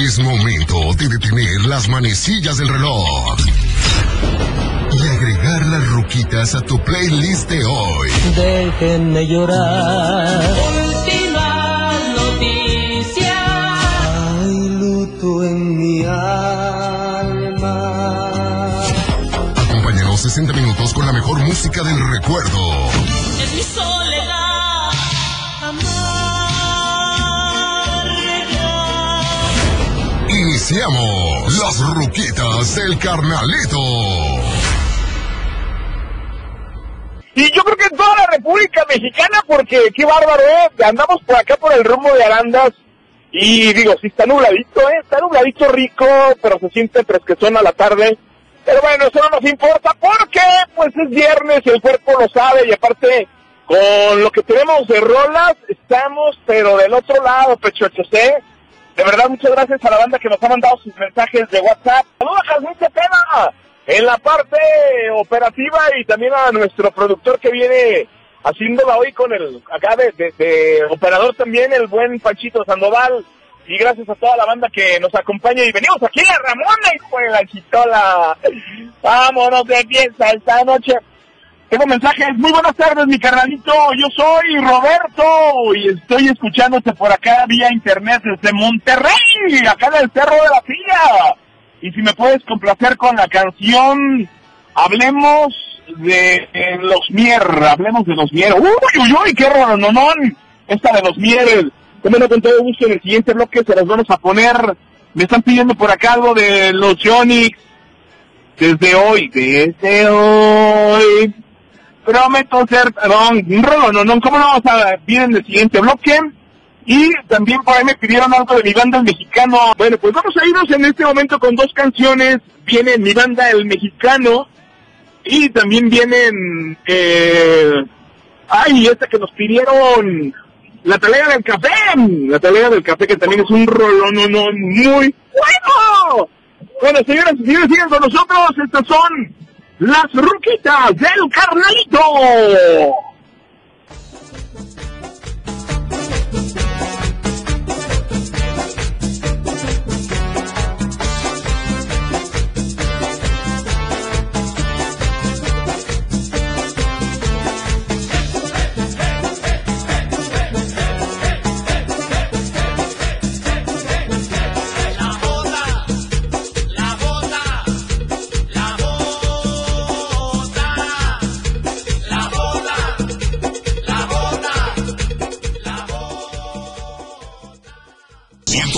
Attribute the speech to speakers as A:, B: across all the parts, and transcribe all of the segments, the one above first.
A: Es momento de detener las manecillas del reloj y agregar las ruquitas a tu playlist de hoy.
B: Déjenme llorar.
C: Última noticia.
B: Hay luto en mi alma.
A: Acompáñanos 60 minutos con la mejor música del recuerdo. Iniciamos las ruquitas del carnalito.
D: Y yo creo que en toda la República Mexicana, porque qué bárbaro, ¿eh? Andamos por acá por el rumbo de Arandas. Y digo, sí está nubladito, ¿eh? Está nubladito rico, pero se siente fresquezón a la tarde. Pero bueno, eso no nos importa porque pues es viernes y el cuerpo lo sabe y aparte con lo que tenemos de rolas estamos pero del otro lado, pechochos, ¿eh? De verdad, muchas gracias a la banda que nos ha mandado sus mensajes de WhatsApp. Saludos a Jazmín Cepeda en la parte operativa y también a nuestro productor que viene haciéndola hoy con el, acá de, operador también, el buen Panchito Sandoval. Y gracias a toda la banda que nos acompaña y venimos aquí a Ramona, hijo de la chitola. Vámonos de fiesta esta noche. Tengo mensajes. Muy buenas tardes, mi carnalito. Yo soy Roberto y estoy escuchándote por acá vía internet desde Monterrey, acá en el Cerro de la Silla. Y si me puedes complacer con la canción Hablemos de los Mier, hablemos de los Mier. Uy, uy, uy, qué rolononón. Esta de los Mier. Tómenlo con todo gusto en el siguiente bloque, se las vamos a poner. Me están pidiendo por acá algo de los Yonix. Desde hoy, desde hoy. Prometo ser, perdón, un rolo, no, ¿cómo no vamos a ver en el siguiente bloque? Y también por ahí me pidieron algo de mi banda el mexicano. Bueno, pues vamos a irnos en este momento con dos canciones. Viene mi banda el mexicano y también vienen, eh, ay, esta que nos pidieron, la tarea del café, la tarea del café que también es un rolón no, muy bueno. Bueno, señoras y señores, sigan con nosotros, estas son las ruquitas del carnalito.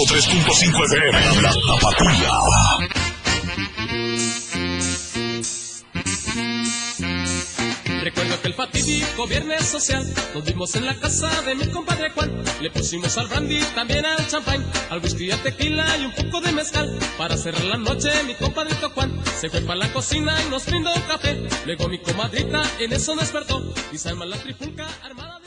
A: 103.5 FM, La Tapatía.
E: Recuerdo aquel fatídico viernes social, nos vimos en la casa de mi compadre Juan. Le pusimos al brandy, también al champán, al whisky, al tequila y un poco de mezcal. Para cerrar la noche, mi compadrito Juan se fue para la cocina y nos brindó café. Luego mi comadrita en eso despertó y se arma la trifulca armada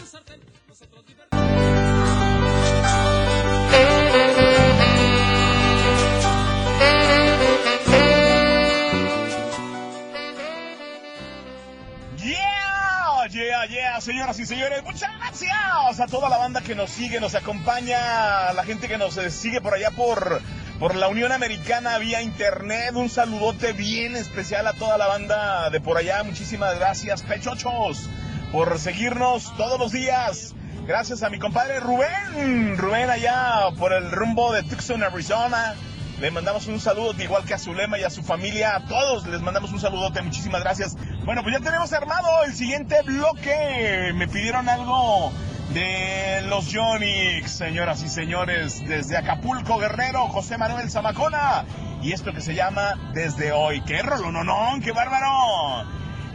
D: Yeah, señoras y señores, muchas gracias a toda la banda que nos sigue, nos acompaña, a la gente que nos eh, sigue por allá por, por la Unión Americana vía internet. Un saludote bien especial a toda la banda de por allá. Muchísimas gracias, pechochos, por seguirnos todos los días. Gracias a mi compadre Rubén, Rubén allá por el rumbo de Tucson, Arizona. Le mandamos un saludo, igual que a Zulema y a su familia, a todos les mandamos un saludote, muchísimas gracias. Bueno, pues ya tenemos armado el siguiente bloque. Me pidieron algo de los Yonix, señoras y señores, desde Acapulco, Guerrero, José Manuel Zamacona. Y esto que se llama Desde Hoy. ¡Qué rolononón, qué bárbaro!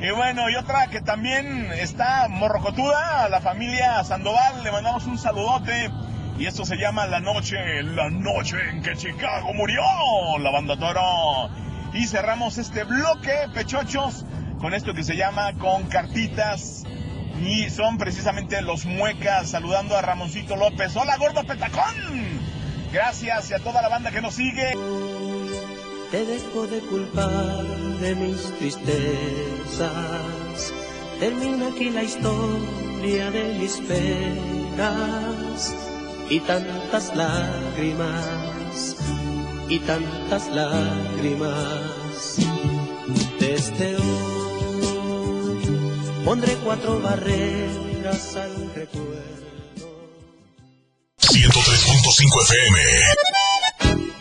D: Y bueno, y otra que también está morrocotuda, la familia Sandoval, le mandamos un saludote. Y esto se llama La Noche, la noche en que Chicago murió, la banda Toro. Y cerramos este bloque, pechochos, con esto que se llama Con Cartitas. Y son precisamente los muecas saludando a Ramoncito López. Hola, gordo petacón. Gracias y a toda la banda que nos sigue.
B: Te dejo de culpar de mis tristezas. Termina aquí la historia de mis penas y tantas lágrimas
F: y tantas lágrimas. Desde hoy pondré cuatro barreras al recuerdo.
A: 103.5 FM.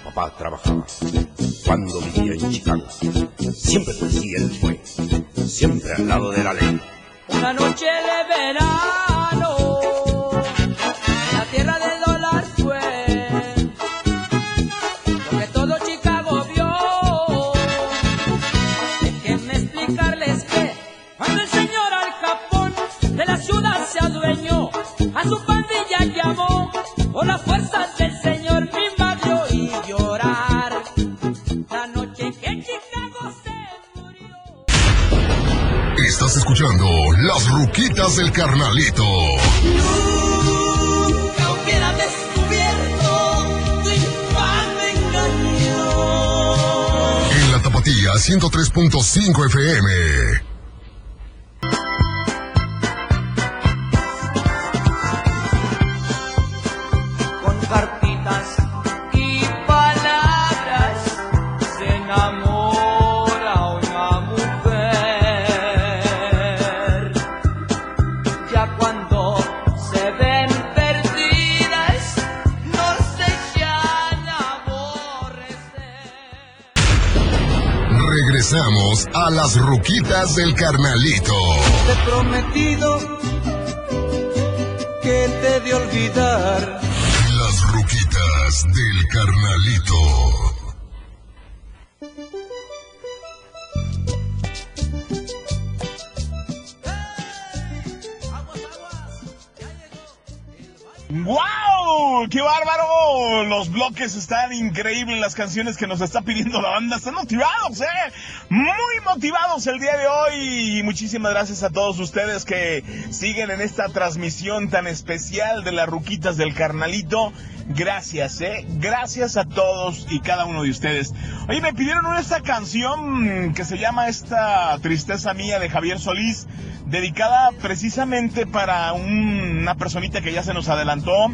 G: Papá trabajaba cuando vivía en Chicago. Siempre presidente fue, siempre al lado de la ley.
H: Una noche de verano, pandilla llamó por las fuerzas del señor mi madre oí llorar. La noche que Chicago se murió.
A: Estás escuchando Las Ruquitas del Carnalito.
H: Nunca hubiera descubierto tu infame engaño.
A: En la Tapatía 103.5 FM. Regresamos a Las Ruquitas del Carnalito.
F: Te he prometido que te de olvidar.
A: Las Ruquitas del Carnalito.
D: ¡Wow! ¡Qué bárbaro! Los bloques están increíbles, las canciones que nos está pidiendo la banda están motivados, ¿eh? Muy motivados el día de hoy. Muchísimas gracias a todos ustedes que siguen en esta transmisión tan especial de las Ruquitas del Carnalito. Gracias, ¿eh? Gracias a todos y cada uno de ustedes. Oye, me pidieron esta canción que se llama Esta Tristeza Mía de Javier Solís dedicada precisamente para un- una personita que ya se nos adelantó.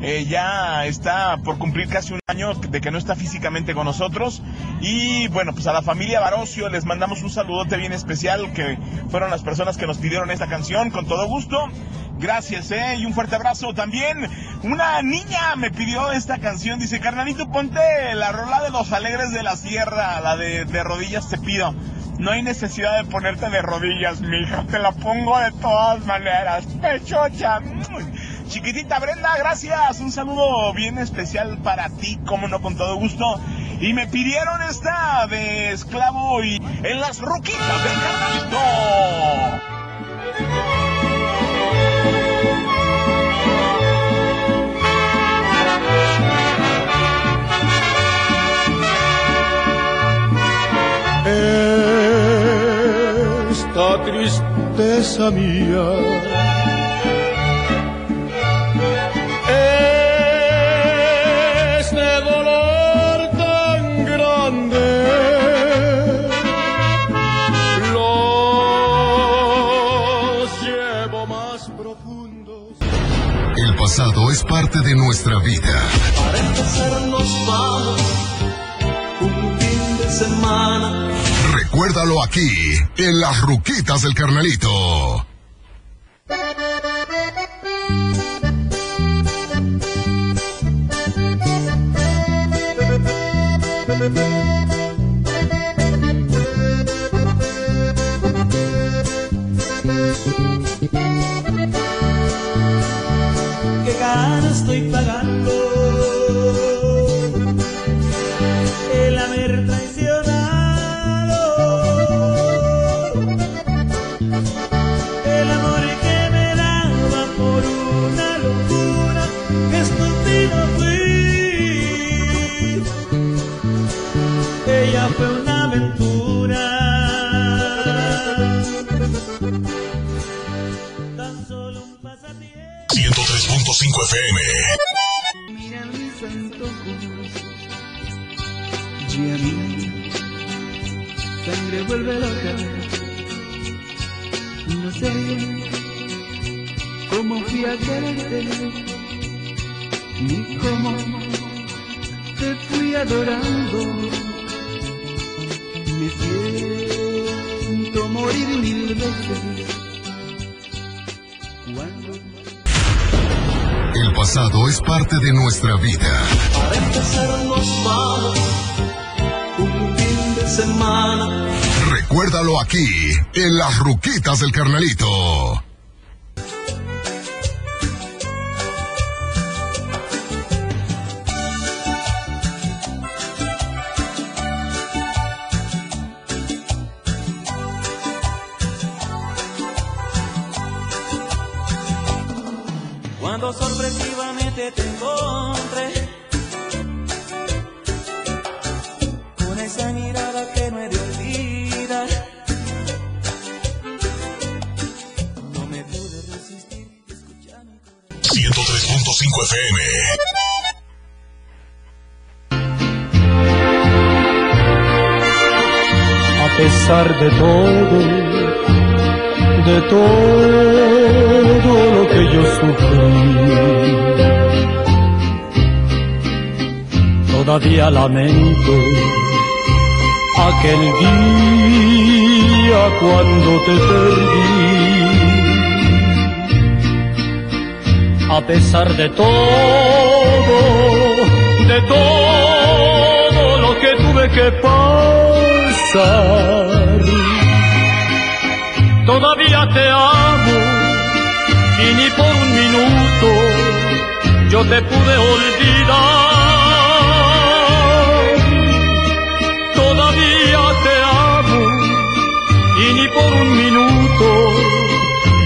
D: Eh, ya está por cumplir casi un año de que no está físicamente con nosotros. Y bueno, pues a la familia Barocio les mandamos un saludote bien especial, que fueron las personas que nos pidieron esta canción, con todo gusto. Gracias, ¿eh? Y un fuerte abrazo también. Una niña me pidió esta canción, dice, carnalito, ponte la rola de los alegres de la sierra, la de, de rodillas te pido. No hay necesidad de ponerte de rodillas, mija. Te la pongo de todas maneras. Pechocha. Chiquitita Brenda, gracias. Un saludo bien especial para ti, como no, con todo gusto. Y me pidieron esta de esclavo y en las ruquitas del carnalito.
F: Esta tristeza mía
A: de nuestra vida.
F: Para empezar nos vamos un fin de semana.
A: Recuérdalo aquí, en Las Ruquitas del Carnalito.
F: Y a mí sangre vuelve loca no sé cómo fui a quererte ni cómo
B: te fui adorando. Me siento morir mil veces. Cuando
A: El pasado es parte de nuestra vida.
B: para empezar nos vamos semana.
A: Recuérdalo aquí, en las ruquitas del carnalito.
B: Cuando sorpresivamente te encontré
A: FM.
B: A pesar de todo, de todo lo que yo sufrí, todavía lamento aquel día cuando te perdí. A pesar de todo, de todo lo que tuve que pasar, todavía te amo y ni por un minuto yo te pude olvidar. Todavía te amo y ni por un minuto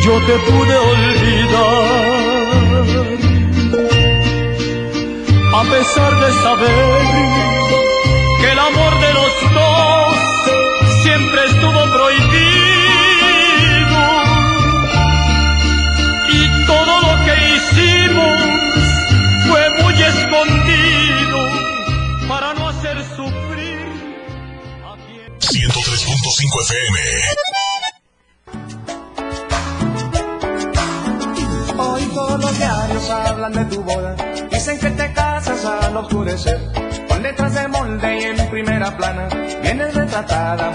B: yo te pude olvidar. A pesar de saber que el amor de los dos siempre estuvo prohibido y todo lo que hicimos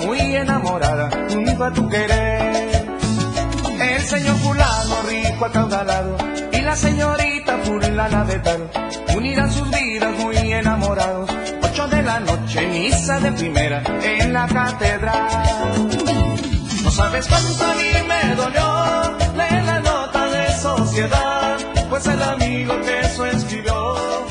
I: Muy enamorada, junto a tu querer. El señor fulano, rico acaudalado. Y la señorita fulana de tal. Unirán sus vidas muy enamorados. Ocho de la noche, misa de primera en la catedral. No sabes cuánto a mí me dolió leer la nota de sociedad, pues el amigo que eso escribió